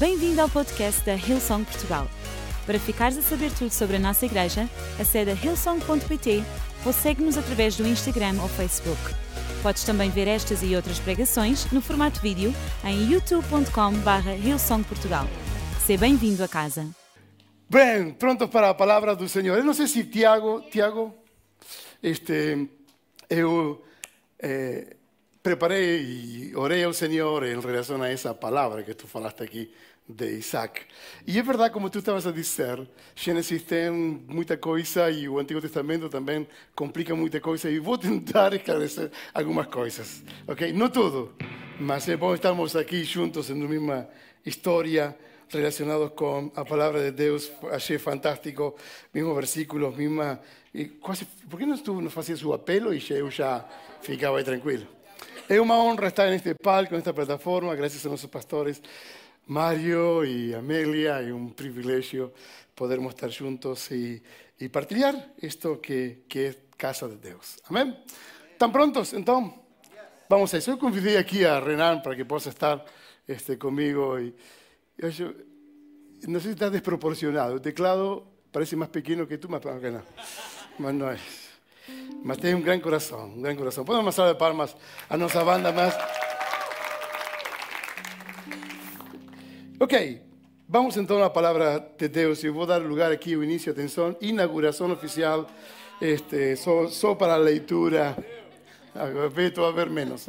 Bem-vindo ao podcast da Hillsong Portugal. Para ficares a saber tudo sobre a nossa igreja, acede a hillsong.pt ou segue-nos através do Instagram ou Facebook. Podes também ver estas e outras pregações no formato vídeo em youtube.com.br hillsongportugal. Seja bem-vindo a casa. Bem, prontos para a palavra do Senhor. Eu não sei se Tiago, Tiago, este, eu eh, preparei e orei ao Senhor em relação a essa palavra que tu falaste aqui de Isaac. E é verdade, como tu estavas a dizer, Gênesis tem muita coisa e o Antigo Testamento também complica muita coisa e vou tentar esclarecer algumas coisas, ok? Não tudo, mas é bom estarmos aqui juntos na mesma história relacionados com a palavra de Deus. Achei fantástico, mesmo versículos, mesma... E quase, por que não tu não fazias o apelo e eu já ficava tranquilo? É uma honra estar neste palco, nesta plataforma, graças a nossos pastores Mario y Amelia, es un privilegio podermos estar juntos y, y partilhar esto que, que es casa de Dios. Amén. ¿Están prontos? Entonces, vamos a eso. Yo convidé aquí a Renan para que pueda estar este, conmigo. Y, yo, no sé si está desproporcionado. El teclado parece más pequeño que tú, más pequeño. Mas no es. Mas tiene un gran corazón, un gran corazón. Podemos de palmas a nuestra banda más. Ok, vamos então à palavra de Deus. Eu vou dar lugar aqui o início, atenção, inauguração oficial, este, só, só para a leitura. Estou a ver menos.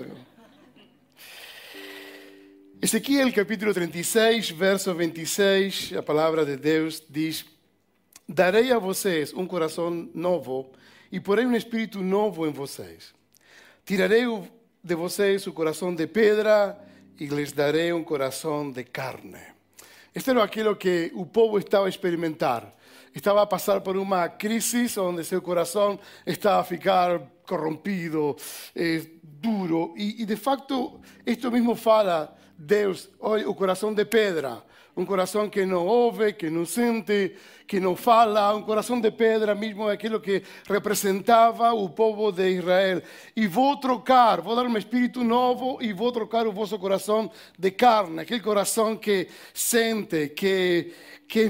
Ezequiel capítulo 36, verso 26, a palavra de Deus diz: Darei a vocês um coração novo e porei um espírito novo em vocês. Tirarei de vocês o coração de pedra y les daré un corazón de carne. Esto era aquello que pueblo estaba a experimentar. Estaba a pasar por una crisis donde su corazón estaba a ficar corrompido, eh, duro. Y, y, de facto, esto mismo fala Deus, hoy, o corazón de pedra. Um coração que não ouve, que não sente, que não fala, um coração de pedra mesmo aquilo que representava o povo de Israel. E vou trocar, vou dar um espírito novo e vou trocar o vosso coração de carne, aquele coração que sente, que, que,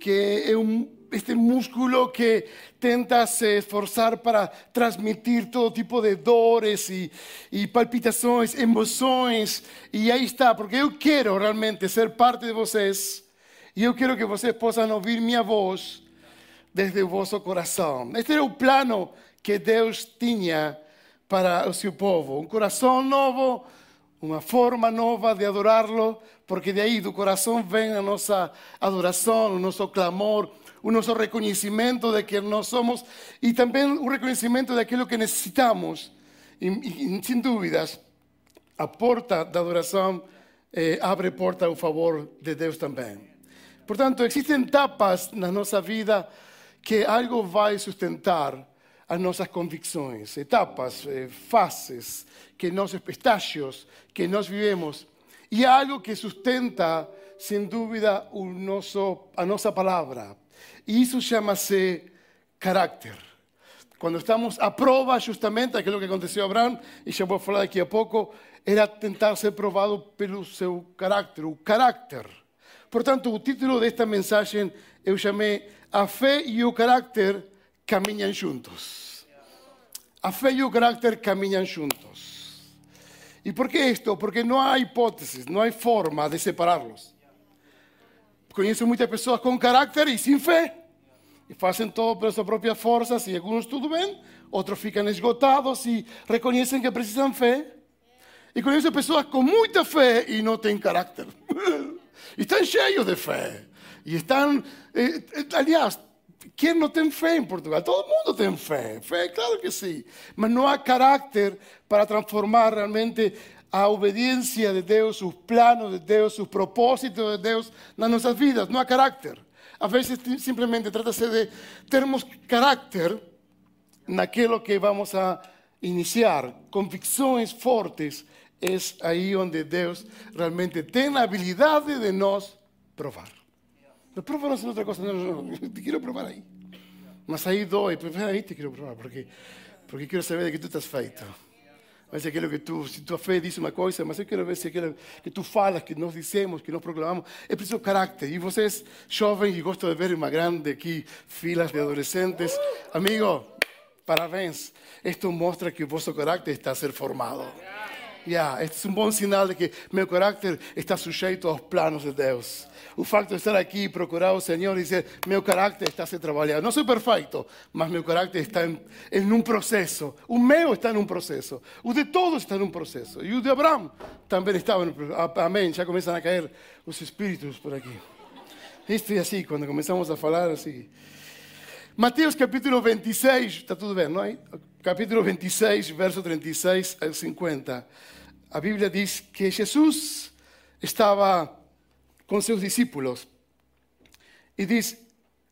que é um este músculo que tenta se esforzar para transmitir todo tipo de dores y, y palpitaciones, emociones. Y ahí está, porque yo quiero realmente ser parte de vocês. Y yo quiero que vocês possam ouvir minha voz desde o vosso coração. Este era o plano que Deus tinha para o seu povo. Um coração novo, uma forma nova de adorá-lo, porque de aí do coração vem a nossa adoração, o nosso clamor, un nuestro reconocimiento de que no somos y también un reconocimiento de aquello que necesitamos. Y, sin dudas, a porta de adoración eh, abre porta al favor de Dios también. Por tanto, existen etapas en nuestra vida que algo va a sustentar a nuestras convicciones, etapas, eh, fases, que nos estágios que nos vivimos. Y algo que sustenta, sin duda, a nuestra palabra, e isso chama-se caráter. Quando estamos à prova, justamente, aquilo que aconteceu a Abraão, e já vou falar daqui a pouco, era tentar ser provado pelo seu caráter, o caráter. Portanto, o título desta mensagem eu chamei A Fé e o Caráter Caminham Juntos. A fé e o caráter caminham juntos. E por que isto? Porque não há hipóteses, não há forma de separá-los. Conheço muitas pessoas com caráter e sem fé. E fazem todo pelas suas próprias forças, e alguns tudo bem, outros ficam esgotados e reconhecem que precisam fé. E conheço pessoas com muita fé e não têm caráter. e estão cheios de fé. E estão. Eh, eh, aliás, quem não tem fé em Portugal? Todo mundo tem fé. Fé, claro que sim. Mas não há caráter para transformar realmente a obediencia de Dios, sus planos de Dios, sus propósitos de Dios en nuestras vidas, no a carácter. A veces simplemente trata de termos carácter en aquello que vamos a iniciar, convicciones fuertes, es ahí donde Dios realmente tiene la habilidad de nos probar. No probar no otra cosa, no, no, no, te quiero probar ahí. Mas doy, pero ahí te quiero probar, porque, porque quiero saber de qué tú estás feito. Mas aquilo que tu, se tua fé diz uma coisa, mas eu quero ver se aquilo que tu falas, que nós dizemos, que nós proclamamos, é preciso caráter. E vocês, jovens, e gosto de ver uma grande aqui, filas de adolescentes. Amigo, parabéns. Isto mostra que o vosso caráter está a ser formado. Yeah, este é um bom sinal de que meu caráter está sujeito aos planos de Deus. O facto de estar aqui e procurar o Senhor e dizer: meu caráter está a ser trabalhado. Não sou perfeito, mas meu caráter está em, em um processo. O meu está em um processo. O de todos está em um processo. E o de Abraão também estava processo. Amém. Já começam a cair os espíritos por aqui. Isto é assim, quando começamos a falar assim. Mateus capítulo 26, está tudo bem, não é? Capítulo 26, verso 36 al 50. A Bíblia diz que Jesus estava com seus discípulos e diz: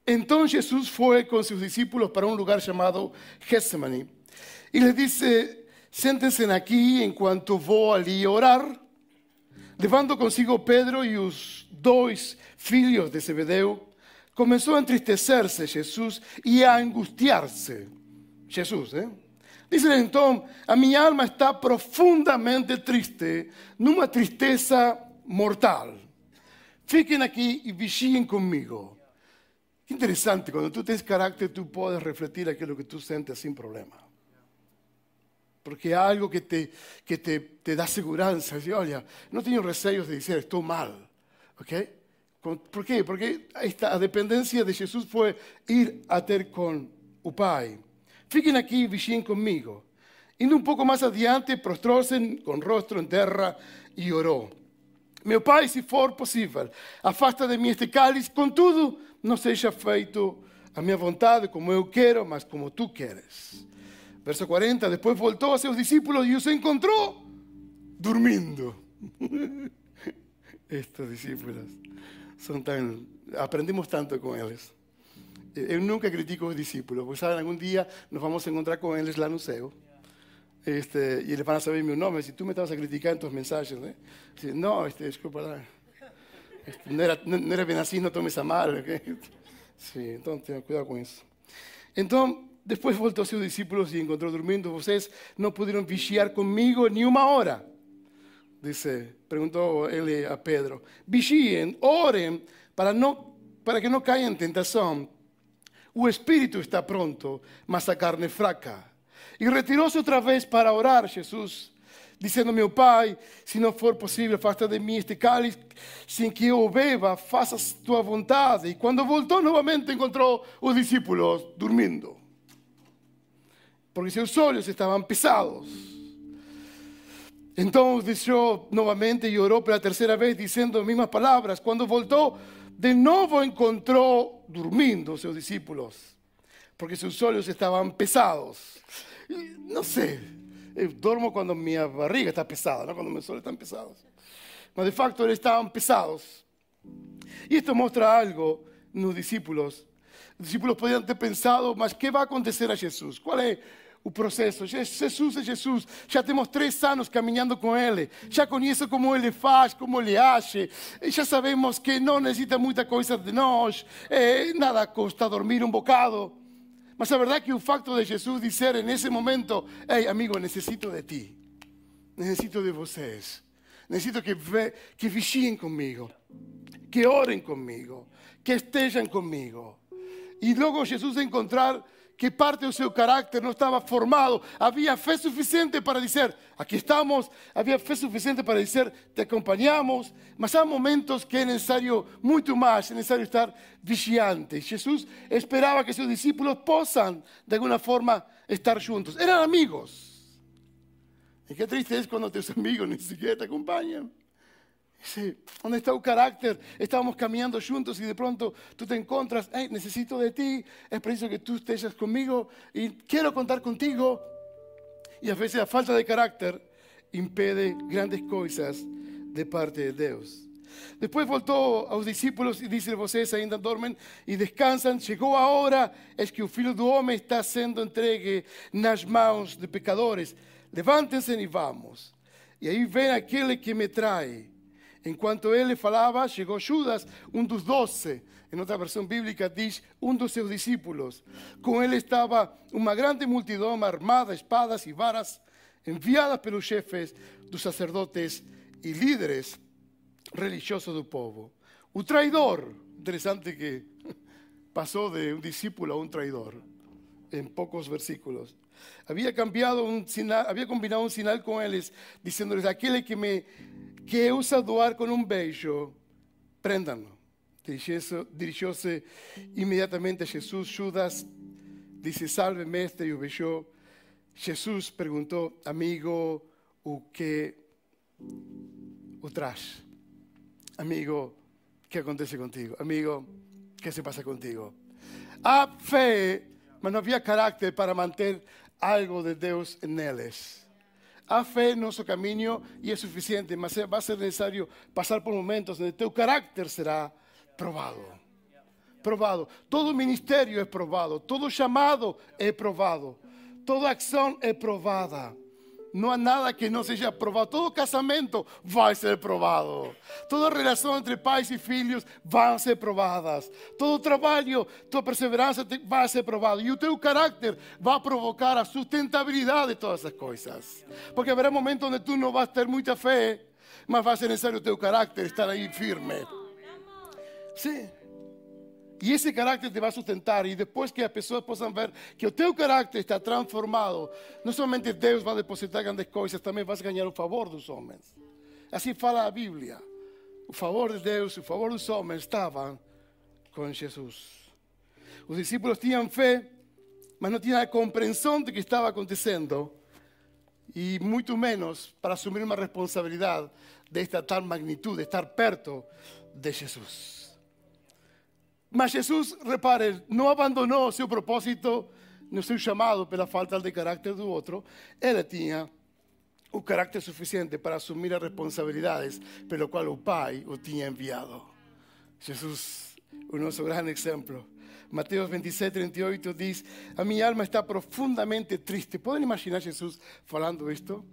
Então Jesus foi com seus discípulos para um lugar chamado Getsemane e lhes disse: Sentem-se aqui enquanto vou ali orar. Levando consigo Pedro e os dois filhos de Zebedeu, começou a entristecer-se Jesus e a angustiar-se. Jesus, eh? Diz então: A minha alma está profundamente triste, numa tristeza mortal. Fiquem aqui e vigiem comigo. Que interessante, quando tu tens caráter, tu podes refletir aquilo que tu sentes sem problema. Porque é algo que te, que te, te dá segurança. Diz, olha, não tenho receios de dizer, estou mal. Ok? Por quê? Porque esta, a dependência de Jesus foi ir a ter com o Aqui e vigiem comigo. Indo um pouco mais adiante, prostrou-se com o rosto em terra e orou. Meu pai, se for possível, afasta de mim este cálice, contudo, não seja feito a minha vontade como eu quero, mas como tu queres. Verso 40, depois voltou a seus discípulos e os encontrou dormindo. Estes discípulos são tão... Aprendemos tanto com eles. Eu nunca critico os discípulos, porque sabem, algum dia nos vamos encontrar com eles lá no céu. Este, e eles vão saber meu nome. Se tu me estavas a criticar em tuas mensagens, né? Dice, não, este, desculpa lá. Este, não, era, não era bem assim, não tomes a mal. Okay? Sim, então tenha cuidado com isso. Então, depois voltou aos seus discípulos e encontrou dormindo. Vocês não puderam vigiar comigo nem uma hora. Disse, perguntou ele a Pedro. Vigiem, orem, para, não, para que não caiam em tentação. O espírito está pronto, mas a carne fraca. E retirou-se outra vez para orar, Jesus, dizendo: Meu Pai, se não for possível, afasta de mim este cálice, sem que eu beba, faça tua vontade. E quando voltou novamente, encontrou os discípulos dormindo, porque seus olhos estavam pesados. Então os novamente e orou pela terceira vez, dizendo as mesmas palavras. Quando voltou, de novo encontrou dormindo seus discípulos, porque seus olhos estavam pesados. Não sei, eu dormo quando minha barriga está pesada, não quando meus olhos estão pesados. Mas de facto estavam pesados. E isto mostra algo nos discípulos. Os discípulos podiam ter pensado, mas que vai acontecer a Jesus? Qual é o processo. Jesus é Jesus. Já temos três anos caminhando com Ele. Já conheço como Ele faz, como Ele age. Já sabemos que não necessita muita coisa de nós. É, nada custa dormir um bocado. Mas a verdade é que o facto de Jesus dizer nesse momento: Ei, amigo, necessito de ti. Necessito de vocês. Necessito que, que vigiem comigo. Que orem comigo. Que estejam comigo. E logo Jesus encontrar que parte do seu caráter não estava formado. Havia fé suficiente para dizer: aqui estamos. Havia fé suficiente para dizer: te acompanhamos. Mas há momentos que é necessário muito mais, é necessário estar vigiante. Jesus esperava que seus discípulos possam, de alguma forma, estar juntos. Eram amigos. E que triste é quando teus amigos nem sequer te acompanham. Sí. ¿Dónde está tu carácter? Estábamos caminando juntos y de pronto tú te encuentras, necesito de ti, es preciso que tú estés conmigo y quiero contar contigo. Y a veces la falta de carácter impide grandes cosas de parte de Dios. Después voltó a los discípulos y dice, vocês ainda dormen y descansan. Llegó ahora es que el Filho do Hombre está siendo entregue nas mãos de pecadores. Levántense y vamos. Y ahí ven aquel que me trae. Enquanto ele falava, chegou Judas, um dos doze. Em outra versão bíblica diz, um dos seus discípulos. Com ele estava uma grande multidão armada, espadas e varas, enviada pelos chefes dos sacerdotes e líderes religiosos do povo. O traidor, interessante que passou de um discípulo a um traidor em poucos versículos. Havia combinado um sinal com eles, dizendo-lhes: aquele que me que usa doar com um beijo, prendam-no. Dirigiu-se imediatamente a Jesus. Judas disse: Salve, mestre, e o beijou. Jesus perguntou: Amigo, o que o traz? Amigo, o que acontece contigo? Amigo, o que se passa contigo? Há fé, mas não havia caráter para manter algo de Deus neles. Há fé no nosso caminho e é suficiente, mas vai ser necessário passar por momentos onde teu caráter será probado. Probado. Todo ministério é provado. Todo chamado é provado. Toda acção é provada. Não há nada que não seja provado. Todo casamento vai ser provado. Toda relação entre pais e filhos vai ser provadas. Todo trabalho, toda perseverança vai ser provado. E o teu caráter vai provocar a sustentabilidade de todas essas coisas. Porque haverá momentos onde tu não vais ter muita fé, mas vai ser necessário o teu caráter estar aí firme. Sim. E esse caráter te vai sustentar. E depois que as pessoas possam ver que o teu caráter está transformado, não somente Deus vai depositar grandes coisas, também vas ganhar o favor dos homens. Assim fala a Bíblia. O favor de Deus, o favor dos homens estavam com Jesus. Os discípulos tinham fé, mas não tinham a compreensão do que estava acontecendo. E muito menos para assumir uma responsabilidade desta tal magnitude, estar perto de Jesus. Mas Jesus, repare, não abandonou seu propósito no seu chamado pela falta de caráter do outro. Ele tinha o caráter suficiente para assumir as responsabilidades pelo qual o Pai o tinha enviado. Jesus, o nosso grande exemplo. Mateus 26, 38 diz: A minha alma está profundamente triste. Podem imaginar Jesus falando isto?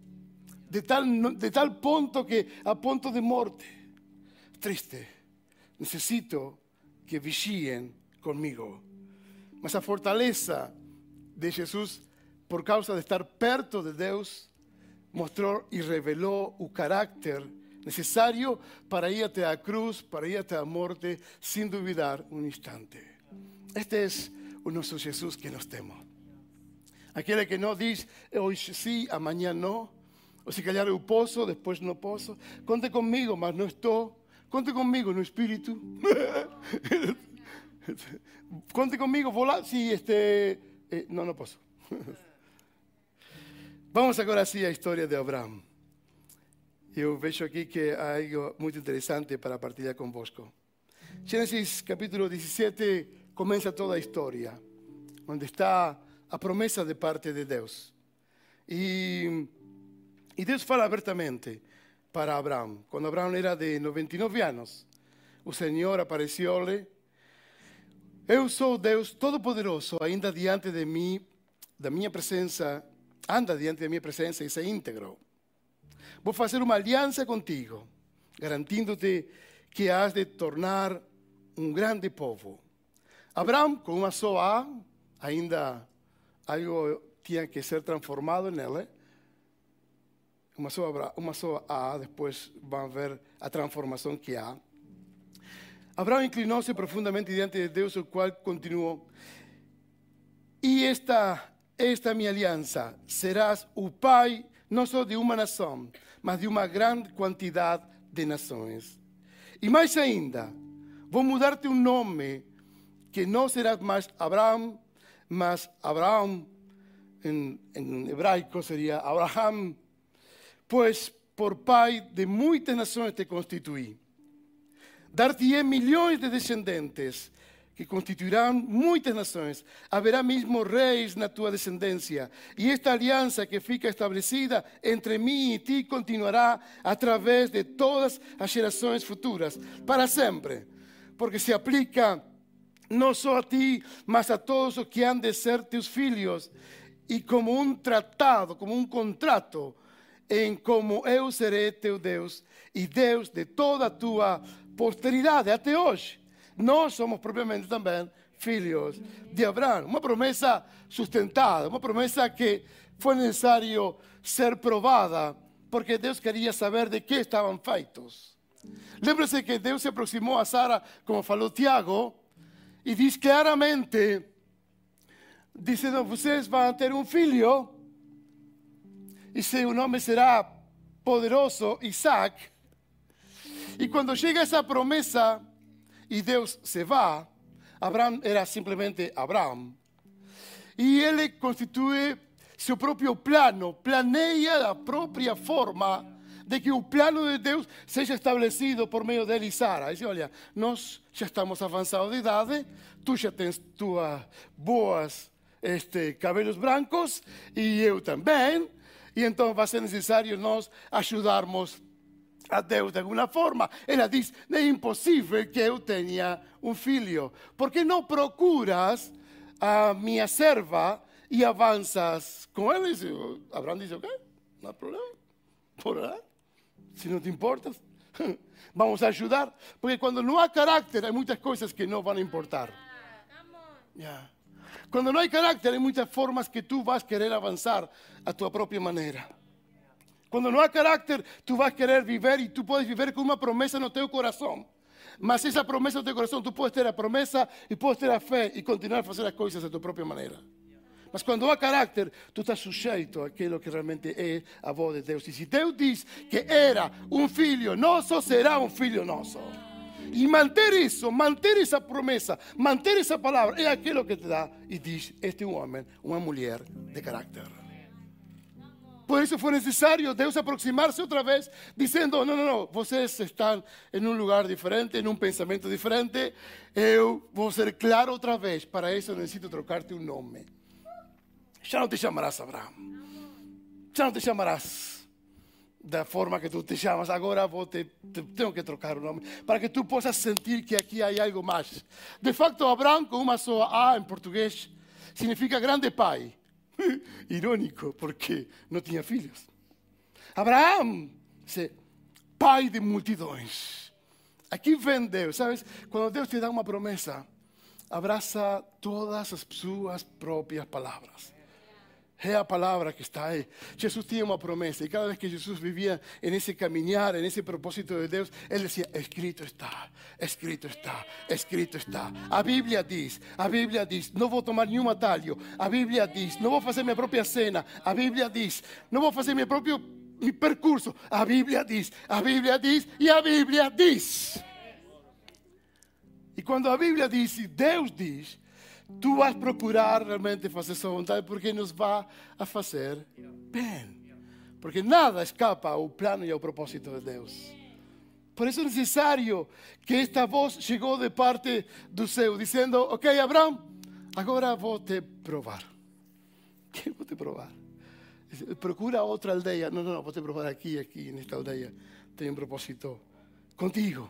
De tal, de tal ponto que a ponto de morte. Triste. Necesito que vigiem comigo. Mas a fortaleza de Jesus, por causa de estar perto de Deus, mostrou e revelou o caráter necessário para ir até a cruz, para ir até a morte, sem duvidar um instante. Este é o nosso Jesus que nós temos. Aquele que não diz hoje sim, amanhã não, ou se calhar eu posso, depois não posso. Conte comigo, mas não estou. Conte comigo no espírito. Conte comigo, vou lá. Sim, este. Eh, não, não posso. Vamos agora sim à história de Abraão. Eu vejo aqui que há algo muito interessante para partilhar convosco. Gênesis capítulo 17 começa toda a história, onde está a promessa de parte de Deus. E Deus fala abertamente para Abraão. Quando Abraão era de 99 anos, o Senhor apareceu-lhe. Eu sou Deus Todo-Poderoso, ainda diante de mim, da minha presença, anda diante da minha presença e se íntegro. Vou fazer uma aliança contigo, garantindo-te que has de tornar um grande povo. Abraão, com uma só A, ainda algo tinha que ser transformado nele uma só, uma só A, depois vão ver a transformação que há. Abraão inclinou-se profundamente diante de Deus, o qual continuou: E esta, esta minha aliança, serás o pai não só de uma nação, mas de uma grande quantidade de nações. E mais ainda, vou mudar-te um nome, que não serás mais Abraão, mas Abraão, em, em hebraico seria Abraham Pois por pai de muitas nações te constituí. Dar-te-ei milhões de descendentes, que constituirão muitas nações. Haverá mesmo reis na tua descendência. E esta aliança que fica estabelecida entre mim e ti continuará através de todas as gerações futuras, para sempre. Porque se aplica não só a ti, mas a todos os que han de ser teus filhos. E como um tratado, como um contrato, em como eu serei teu Deus e Deus de toda a tua posteridade até hoje. Nós somos propriamente também filhos de Abraão. Uma promessa sustentada, uma promessa que fue necesario ser probada porque Dios quería saber de qué estaban feitos. Lembre-se que Deus se aproximou a Sara, como falou Tiago, e diz claramente, dizendo, vocês vão ter um filho, e seu nome será poderoso Isaac. E quando chega essa promessa, e Deus se vai, Abraão era simplesmente Abraão, e ele constitui seu próprio plano, planeia da própria forma de que o plano de Deus seja estabelecido por meio dele e Sara. Diz, olha, nós já estamos avançados de idade, tu já tens tuas boas este, cabelos brancos e eu também, e então vai ser necessário nós ajudarmos a Deus de alguma forma. Ela diz: é impossível que eu tenha um filho, porque não procuras a minha serva e avanças com ela? Abraão diz: ok, não há problema, por lá si no te importa, vamos a ayudar. Porque cuando no hay carácter hay muchas cosas que no van a importar. Yeah. Cuando no hay carácter hay muchas formas que tú vas a querer avanzar a tu propia manera. Cuando no hay carácter, tú vas a querer vivir y tú puedes vivir con una promesa en tu corazón. Mas esa promesa en tu corazón, tú puedes tener la promesa y puedes tener la fe y continuar a hacer las cosas de tu propia manera. Mas quando há caráter, tu estás sujeito àquilo que realmente é a voz de Deus. E se Deus diz que era um filho nosso, será um filho nosso. E manter isso, manter essa promessa, manter essa palavra, é aquilo que te dá e diz: Este homem, uma mulher de caráter. Por isso foi necessário Deus aproximar-se outra vez, dizendo: Não, não, não, vocês estão em um lugar diferente, em um pensamento diferente. Eu vou ser claro outra vez. Para isso, eu necessito trocar-te um nome. Ya no te llamarás Abraham. Ya no te llamarás da forma que tú te llamas. Agora vou te, te, tenho que trocar o nome para que tú possas sentir que aqui há algo mais. De facto, Abraham, com uma só A em português, significa grande pai. Irônico, porque não tinha filhos. Abraham, pai de multidões. Aqui vem Deus, sabes? Quando Deus te dá uma promessa, abraça todas as suas próprias palavras. Es la palabra que está ahí. Jesús tenía una promesa y cada vez que Jesús vivía en ese caminar, en ese propósito de Dios, Él decía, escrito está, escrito está, escrito está. A Biblia dice, a Biblia dice, no voy a tomar un atalho. A Biblia dice, no voy a hacer mi propia cena. A Biblia dice, no voy a hacer mi propio mi percurso. A Biblia dice, a Biblia dice y a Biblia dice. Y cuando a Biblia dice, Dios dice, tu vas procurar realmente fazer sua vontade porque nos vai a fazer bem. Porque nada escapa ao plano e ao propósito de Deus. Por isso é necessário que esta voz chegou de parte do céu, dizendo: Ok, Abraão, agora vou te provar. Que vou te provar? Procura outra aldeia. Não, não, não, vou te provar aqui, aqui, nesta aldeia. Tenho um propósito contigo.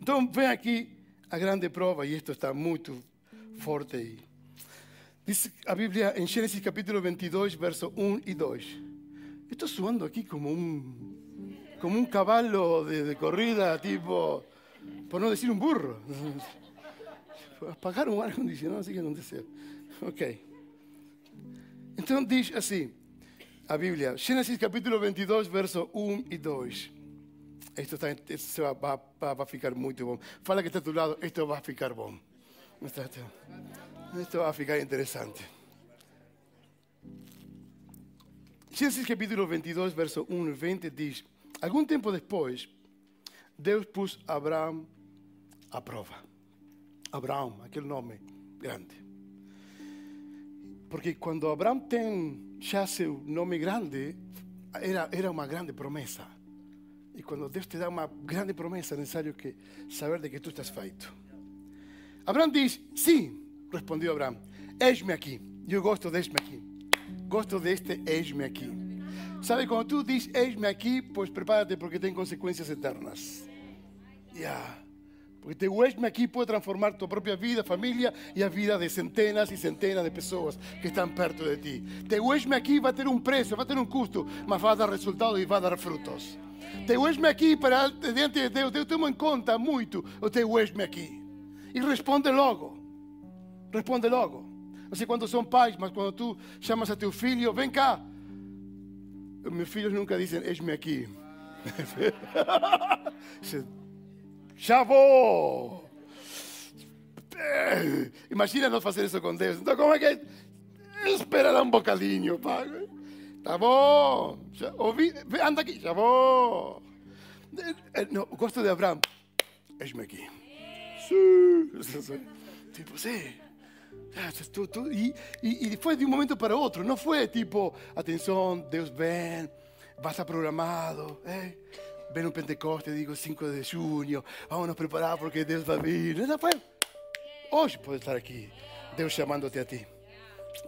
Então, vem aqui a grande prova, e isto está muito forte. Dice la Biblia en Génesis capítulo 22, verso 1 y 2. Estoy suando aquí como un, como un caballo de, de corrida, tipo, por no decir un burro. Apagar un aire acondicionado, así que deseo. Ok. Entonces dice así, a Biblia, Génesis capítulo 22, verso 1 y 2. Esto, está, esto va, va, va, a ficar muy bom. Fala que está a tu lado, esto va a ficar bom. Esto va a ficar interesante. Génesis capítulo 22, verso 1 y 20 dice, algún tiempo después, Dios puso a Abraham a prueba. Abraham, aquel nombre grande. Porque cuando Abraham tiene ya su nombre grande, era, era una grande promesa. Y cuando Dios te da una grande promesa, es necesario que saber de que tú estás feito. Abraão diz: Sim, respondeu Abraão, eis-me aqui. Eu gosto deste aqui. Gosto deste eis-me aqui. Sabe, quando tu diz eis-me aqui, pois prepárate porque tem consequências eternas. Yeah. Porque teu eis-me aqui pode transformar tua própria vida, família e a vida de centenas e centenas de pessoas que estão perto de ti. Teu eis-me aqui vai ter um preço, vai ter um custo, mas vai dar resultado e vai dar frutos. Teu eis-me aqui para diante de Deus, Deus toma em conta muito o teu eis-me aqui. Y responde logo. Responde logo. Não sei quantos são pais, mas quando tu chamas a teu filho, vem cá. Meus filhos nunca dizem, eis-me aqui. Já vou. Imagina nós fazer isso com Deus. Então, como é que. Espera um bocadinho. Tá bom. Já, ouvi, anda aqui, já vou. Não, gosto de Abraão. Eis-me aqui. Sim. Tipo, sim. E, e, e foi de um momento para outro. Não foi tipo, atenção, Deus vem, vai estar programado. Eh? Vem um Pentecoste, digo 5 de junho, vamos nos preparar porque Deus vai vir. Não foi. Hoje pode estar aqui, Deus chamando-te a ti.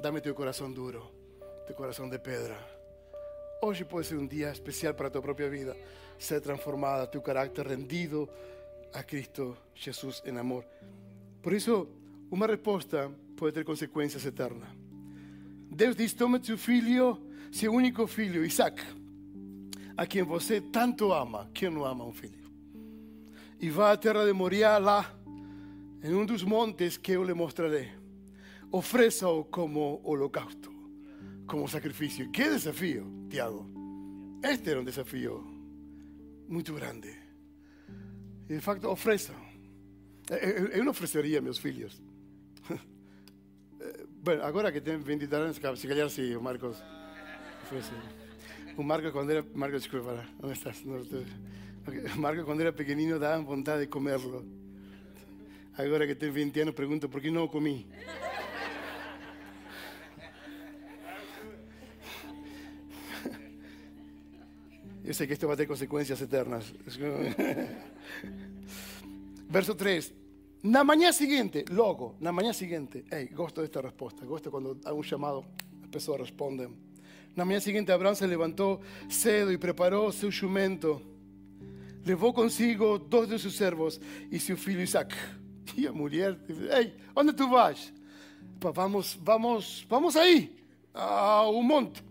Dá-me teu coração duro, teu coração de pedra. Hoje pode ser um dia especial para a tua própria vida, ser transformada, teu carácter rendido a Cristo Jesus em amor. Por isso, uma resposta pode ter consequências eternas. Deus diz: toma teu filho, seu único filho, Isaac, a quem você tanto ama. Quem não ama um filho? E vá à terra de Moriá, lá, em um dos montes que eu lhe mostrarei. Ofereça-o como holocausto, como sacrifício. Que desafio, Tiago! Este era um desafio muito grande. De facto, ofereça. Eu, não ofereceria meus filhos. Bueno, agora que tem 23 anos, se calhar sim, o Marcos. Oferece. O Marcos, quando era. Marcos, desculpa, onde estás? No, Marcos, quando era pequenino, dava vontade de comerlo. Agora que tem 20 anos, pergunto por que não o comi. Eu sei que isto vai ter consequências eternas. Verso 3. Na manhã seguinte, logo, na manhã seguinte, hey, gosto desta resposta, gosto quando há um chamado, as pessoas respondem. Na manhã seguinte, Abraão se levantou cedo e preparou seu jumento. Levou consigo dois de seus servos e seu filho Isaac. E a mulher, ei, onde tu vas? Vamos, vamos, vamos aí, ao monte.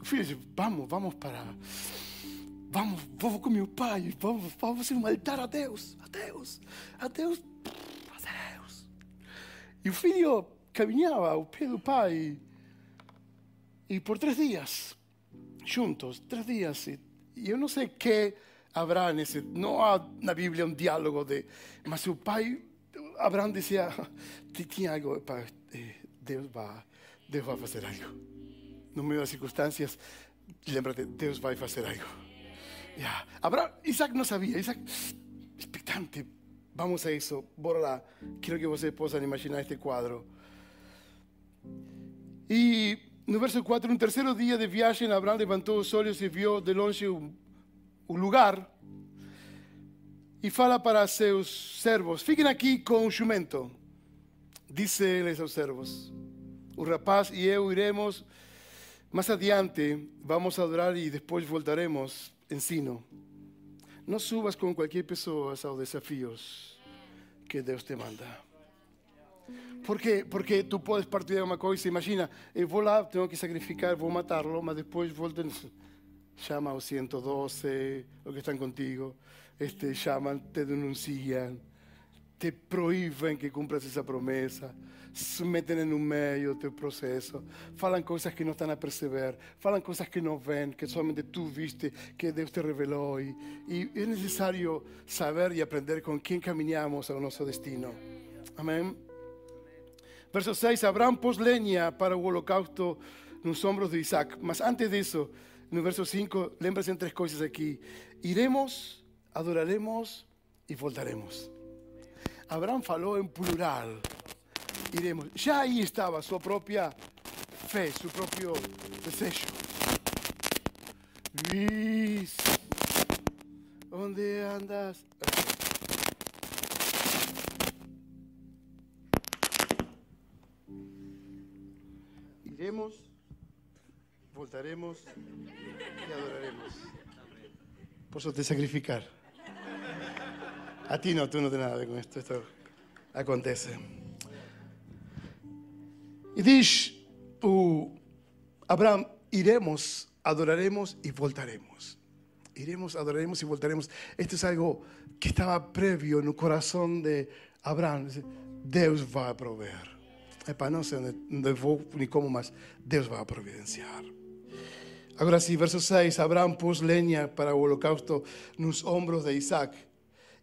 O filho disse, vamos, vamos para Vamos, vamos com meu pai, vamos, vamos um altar a Deus, a Deus, a Deus, a Deus. E o filho caminhava ao pé do pai e por três dias, juntos, três dias. E eu não sei que haverá nesse, não há na Bíblia um diálogo de, mas o pai, Abraão dizia, tinha algo, pai, Deus vai, Deus vai fazer algo. No meio das circunstâncias, lembra-te, Deus vai fazer algo. Ya. Abraham, Isaac no sabía. Isaac, expectante. Vamos a eso. Bora lá. Quiero que vocês possam imaginar este quadro. E no verso 4, no terceiro dia de viagem, Abraão levantou os olhos e viu de longe um lugar. E fala para seus servos: Fiquem aqui com o jumento. Disse ele aos servos: O rapaz e eu iremos mais adiante, vamos adorar e depois voltaremos ensino. No subas con cualquier persona a desafíos que Dios te manda. Porque, porque tú puedes partir de una cosa, imagina, eu vou lá, tenho que sacrificar, vou matá-lo, mas depois voltam, chama ao 112, o que están contigo, este, chamam, te denunciam, te proíben que cumpras esa promesa se metem no meio do teu processo, falam coisas que não estão a perceber, falam coisas que não vêm, que somente tu viste, que Deus te revelou. E, e é necessário saber e aprender com quem caminhamos ao nosso destino. Amém? Verso 6: Abraão pôs lenha para o holocausto nos ombros de Isaac. Mas antes disso, no verso 5, lembra-se três coisas iremos, adoraremos e voltaremos. Abraão falou em plural iremos. Já aí estava sua própria fé, seu próprio desejo. Isso. Onde andas? Iremos, voltaremos e adoraremos. Posso te sacrificar. A ti no, tú no tienes nada que ver con esto. Esto acontece. E diz o Abraão: iremos, adoraremos e voltaremos. Iremos, adoraremos e voltaremos. Esto é algo que estava prévio no coração de Abraão. Deus vai prover. Epa, não sei onde, onde vou nem como, mas Deus vai providenciar. Agora sim, verso 6: Abraão pôs lenha para o holocausto nos ombros de Isaac,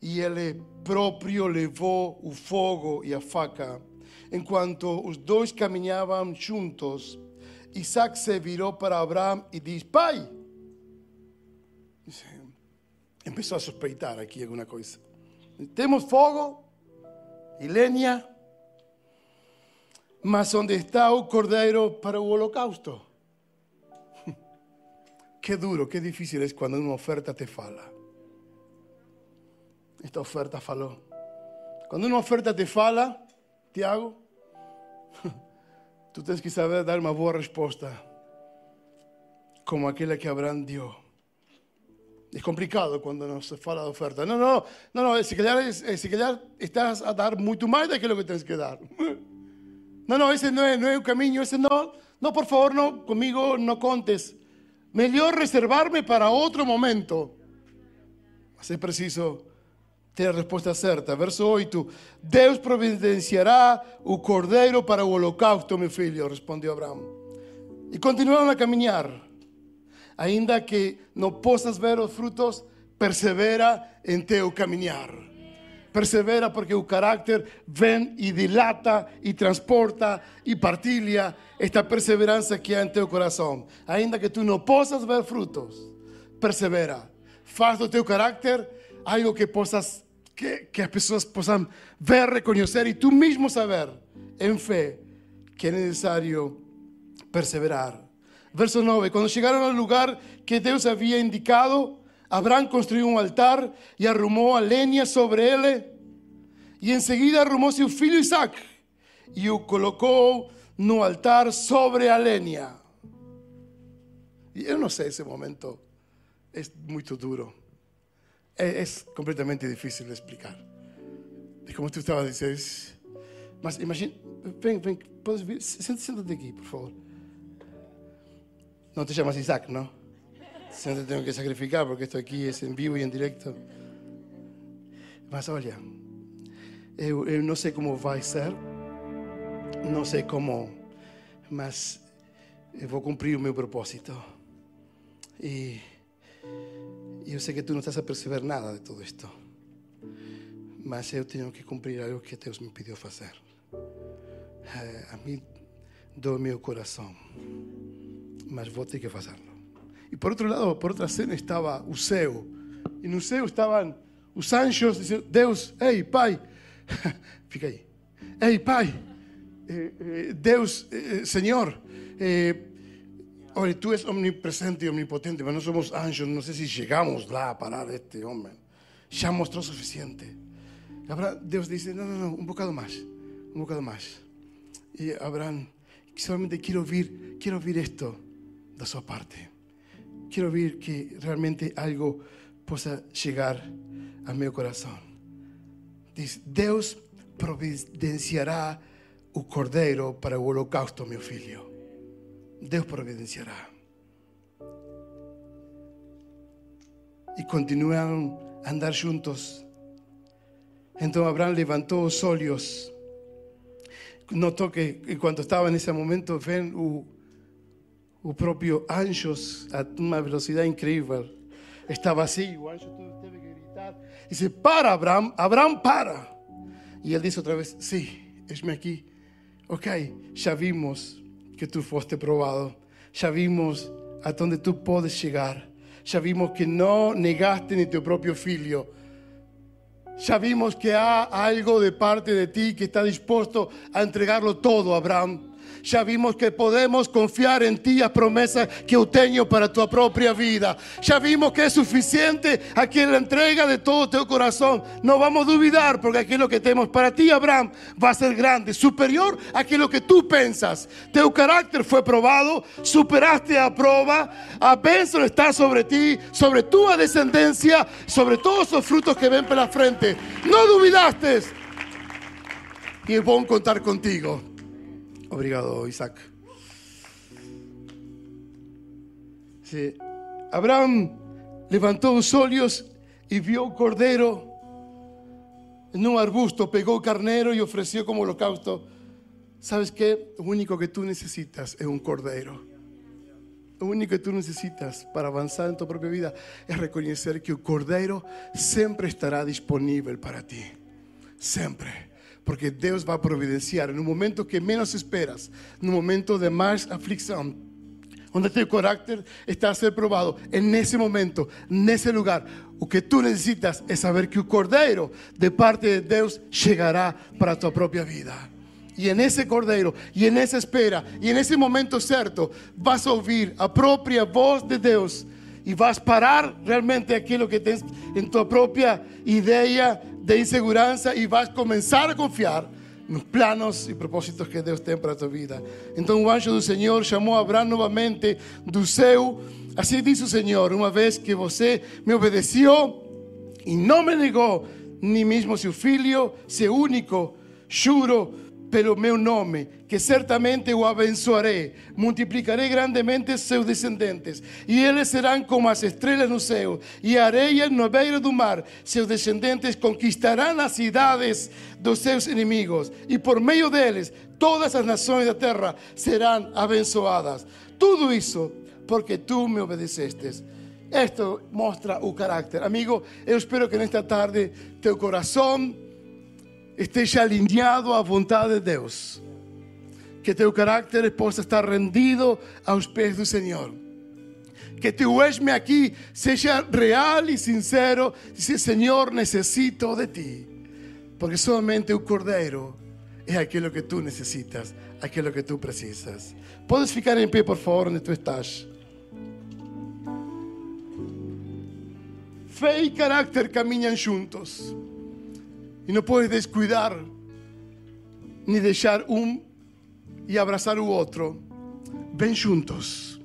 e ele próprio levou o fogo e a faca. Enquanto os dois caminhavam juntos, Isaac se virou para Abraão e disse: Pai, começou a suspeitar aqui alguma coisa. Temos fogo e lenha, mas onde está o cordeiro para o holocausto? Qué duro, qué difícil es cuando una oferta te fala. Esta oferta faló. Cuando una oferta te fala, Tiago, tú tienes que saber dar una buena respuesta, como aquella que Abraham dio. Es complicado cuando no se fala de oferta. No, no, no, no, si calhar, estás a dar mucho más de aquello que tienes que dar. No, no, ese no es, no es un camino, ese no, no, por favor, no, conmigo no contes. Mejor reservarme para otro momento. Mas é preciso ter a resposta certa. Verso 8: Deus providenciará o cordeiro para o holocausto, meu filho, respondeu Abraão. E continuaram a caminhar. Ainda que não possas ver os frutos, persevera em teu caminhar. Persevera porque o carácter vem e dilata e transporta e partilha esta perseverança que há em teu coração. Ainda que tu não possas ver frutos, persevera. Faz do teu carácter algo que possas que, que as pessoas possam ver, reconhecer e tu mesmo saber em fé que é necessário perseverar. Verso 9: Quando chegaram ao lugar que Deus havia indicado, Abraham construiu um altar e arrumou a lenha sobre ele. E em seguida arrumou seu filho Isaac e o colocou no altar sobre a lenha. E eu não sei, esse momento é muito duro. É, é completamente difícil de explicar. É como tu estava dizendo. Mas imagina, vem, vem, podes vir, senta-te aqui, por favor. Não te chamas Isaac, não? Sempre tenho que sacrificar porque esto aqui é em vivo e em direto. Mas olha, eu, eu não sei como vai ser, não sei como, mas eu vou cumprir o meu propósito. E eu sei que tu não estás a perceber nada de tudo isto, mas eu tenho que cumprir algo que Deus me pediu fazer. A mim do meu coração, mas vou ter que fazê-lo. E por outro lado, por outra cena, estava o céu. E no céu estavam os anjos dizendo: Deus, ei, Pai, fica aí. Ei, Pai, eh, eh, Deus, eh, Senhor, olha, tu és omnipresente e omnipotente, mas nós somos anjos, não sei se chegamos lá a parar este homem. Já mostrou suficiente. Abraão, Deus disse: Não, não, não, um bocado mais, um bocado mais. E Abraão, solamente quero ouvir, quero ouvir isto da sua parte. Quero ouvir que realmente algo possa chegar a meu coração. Diz: Deus providenciará o cordeiro para o holocausto, meu filho. Deus providenciará. E continuaram a andar juntos. Então Abraão levantou os olhos. Notou que quando estava nesse momento, vem o, o próprio anjos a uma velocidade incrível. Estava assim, o anjo teve que gritar. Disse: Para, Abraão, Abraão, para. E ele disse outra vez: Sim, eis-me aqui. Ok, já vimos que tu foste provado. Já vimos até onde tu podes chegar. Já vimos que não negaste nem teu próprio filho. Já vimos que há algo de parte de ti que está disposto a entregarlo todo, Abraão. Ya vimos que podemos confiar en ti a promesa que yo tengo para tu propia vida. Ya vimos que es suficiente aquí la entrega de todo tu corazón. No vamos a duvidar porque aquello que tenemos para ti, Abraham, va a ser grande, superior a aquello que tú pensas. Tu carácter fue probado, superaste a prueba, a está sobre ti, sobre tu descendencia, sobre todos los frutos que ven por la frente. No duvidaste. Y es bueno contar contigo. Obrigado, Isaac. Abraham levantó los ojos y vio un cordero en un arbusto, pegó carnero y ofreció como holocausto ¿Sabes qué? Lo único que tú necesitas es un cordero. Lo único que tú necesitas para avanzar en tu propia vida es reconocer que el cordero siempre estará disponible para ti. Siempre. Porque Dios va a providenciar en un momento que menos esperas, un momento de más aflicción, donde tu carácter está a ser probado, en ese momento, en ese lugar, lo que tú necesitas es saber que el cordero de parte de Dios llegará para tu propia vida. Y en ese cordero, y en esa espera, y en ese momento cierto, vas a oír a propia voz de Dios y vas a parar realmente aquello que tienes en tu propia idea de inseguranza y vas a comenzar a confiar nos planos y propósitos que Dios tiene para tu vida. Entonces un anjo del Señor llamó a Abraham nuevamente do céu. Así dice el Señor, una vez que você me obedeció y no me negó ni mismo su filho, su único, juro pelo meu nome, que certamente o abençoarei, multiplicarei grandemente seus descendentes, e eles serão como as estrelas no céu, e a areia no beira do mar. Seus descendentes conquistarão as cidades dos seus inimigos, e por meio deles todas as nações da terra serão abençoadas. Tudo isso porque tu me obedecestes. Esto mostra o carácter. Amigo, eu espero que nesta tarde teu coração estés alineado a voluntad de Dios. Que tu carácter possa estar rendido a los pies del Señor. Que tu esme aquí sea real y sincero. Dice, Señor, necesito de ti. Porque solamente un cordero es aquello que tú necesitas, aquello que tú precisas. ¿Puedes ficar en pie, por favor, donde tú estás? Fe y carácter caminan juntos. Y no puedes descuidar ni dejar un y abrazar u otro. Ven juntos,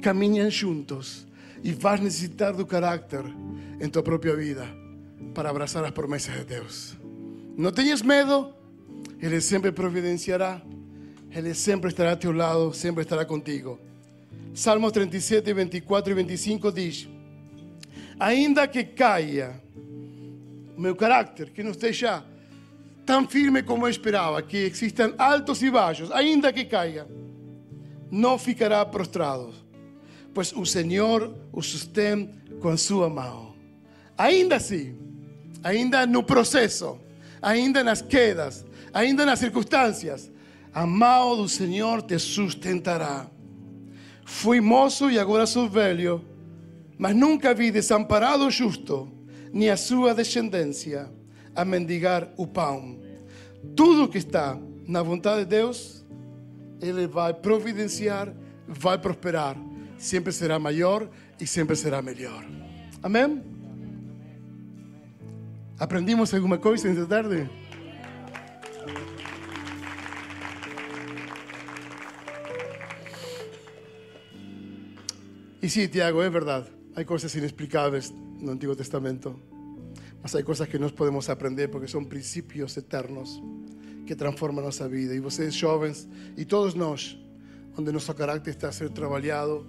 caminan juntos y vas a necesitar tu carácter en tu propia vida para abrazar las promesas de Dios. No tengas miedo, Él siempre providenciará, Él siempre estará a tu lado, siempre estará contigo. Salmos 37, 24 y 25 dice, ainda que caiga meu carácter, que não esteja tão firme como eu esperava, que existam altos e baixos, ainda que caia, não ficará prostrado, pois o Senhor o sustém com sua mão. Ainda assim, ainda no processo, ainda nas quedas, ainda nas circunstâncias, a mão do Senhor te sustentará. Fui moço e agora sou velho, mas nunca vi desamparado justo ni a su descendencia a mendigar o pão. Tudo que está na vontade de Deus, Ele vai providenciar, vai prosperar. Sempre será maior e sempre será melhor. Amém? ¿Aprendimos alguma coisa esta tarde? Y sí, Tiago, es verdad. Hay cosas inexplicables en el Antiguo Testamento. Mas hay cosas que no podemos aprender porque son principios eternos que transforman nuestra vida. Y ustedes jóvenes y todos nós, donde nuestro carácter está a ser trabajado,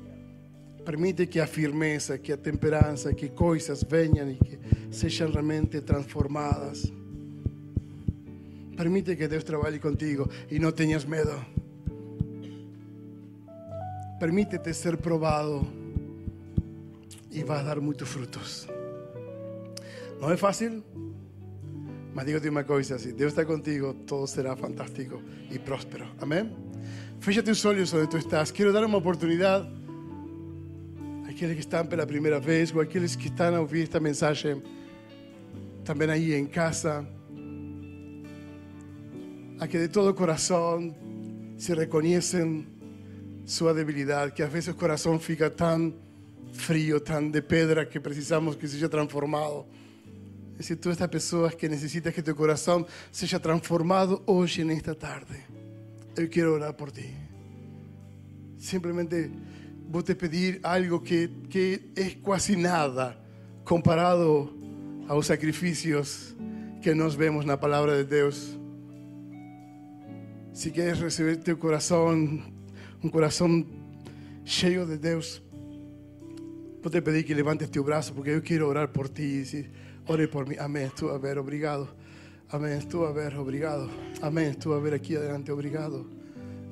permite que a firmeza, que a temperança, que coisas venham e que sejam realmente transformadas. Permite que Deus trabalhe contigo e não tenhas medo. Permítete ser probado y vas a dar muchos frutos. No es fácil, mas digo una cosa, si Dios está contigo, todo será fantástico y próspero. Amén. Fíjate tus ojos donde tú estás. Quiero dar una oportunidad a aquellos que están por la primera vez o a aquellos que están a oír esta mensaje también ahí en casa. A que de todo corazón se reconocen su debilidad, que a veces el corazón fica tan frío, tan de pedra que precisamos que sea transformado. Es decir, tú estas personas que necesitas que tu corazón sea transformado hoy en esta tarde. Yo quiero orar por ti. Simplemente vos te pedir algo que, que es casi nada comparado a los sacrificios que nos vemos en la palabra de Dios. Si quieres recibir tu corazón, un corazón lleno de Dios, Vou te pedir que levantes tu braço, porque eu quero orar por ti. Ore por mim. Amém. Tu, a ver, obrigado. Amém. Estou a ver, obrigado. Amém. Estou a ver aqui adelante, obrigado.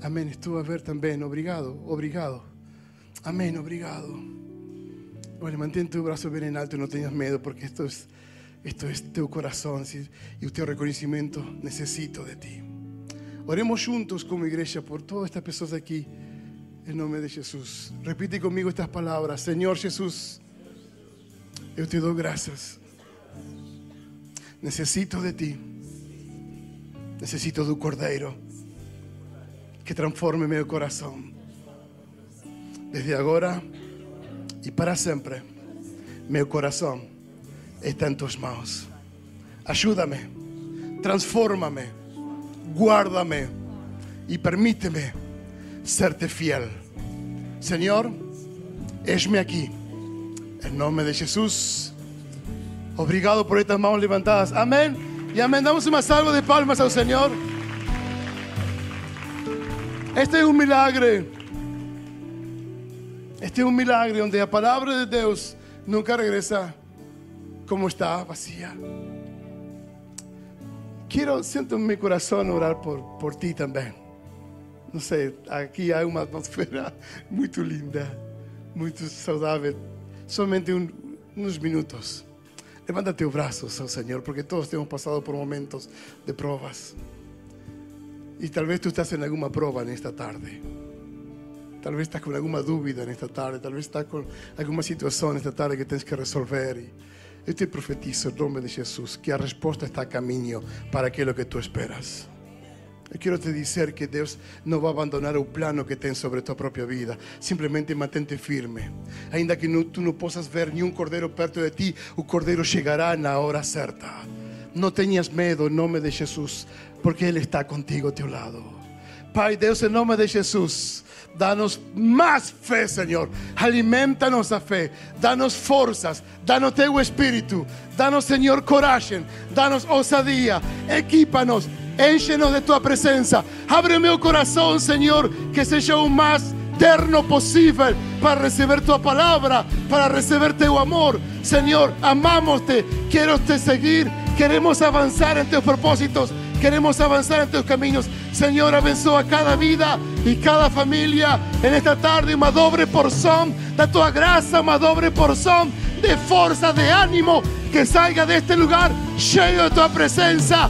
Amém. Estou a ver também, obrigado, obrigado. Amém, obrigado. Olha, mantém teu braço bem em alto, não tenhas medo, porque isto é, isto é teu sim, e o teu reconhecimento. Necessito de ti. Oremos juntos como igreja por todas estas pessoas aqui, em nome de Jesus. Repite comigo estas palavras: Senhor Jesus, eu te dou graças. Necesito de ti. Necesito do Cordeiro que transforme meu coração. Desde agora e para sempre, meu coração está em tuas mãos. Ajuda-me, transforma-me, guarda-me e permite-me ser-te fiel. Senhor, eis-me aqui. Em nome de Jesus. Obrigado por estas mãos levantadas. Amém. E amém. Damos uma salva de palmas ao Senhor. Este é um milagre. Este é um milagre onde a palavra de Deus nunca regresa como está, vacía. Quero, sinto em meu coração orar por, por ti também. Não sei, aqui há uma atmosfera muito linda, muito saudável. Somente um, uns minutos. Levanta teu braço ao Senhor, porque todos temos passado por momentos de provas. E talvez tu estás em alguma prova nesta tarde. Talvez estás com alguma dúvida nesta tarde. Talvez estás com alguma situação nesta tarde que tens que resolver. Eu te profetizo em nome de Jesus que a resposta está a caminho para aquilo que tu esperas. Eu quero te dizer que Deus não vai abandonar o plano que tem sobre tua própria vida. Simplesmente mantente firme. Ainda que não, tu não possas ver nenhum cordeiro perto de ti, o cordeiro chegará na hora certa. Não tenhas medo em nome de Jesus, porque Ele está contigo ao teu lado. Pai Deus, em nome de Jesus, danos mais fé, Senhor. Alimenta-nos a fé, danos forças, danos teu espírito, danos, Senhor, coragem, danos ousadia, equipa-nos, enche-nos de tua presença. Abre meu coração, Senhor, que seja o mais terno possível para receber tua palavra, para receber teu amor. Senhor, amamos-te, quero te seguir, queremos avançar em teus propósitos. Queremos avanzar en tus caminos. Señor, abençoa cada vida y cada familia en esta tarde. Una doble porción de tu gracia, una doble porción de fuerza, de ánimo que salga de este lugar lleno de tu presencia.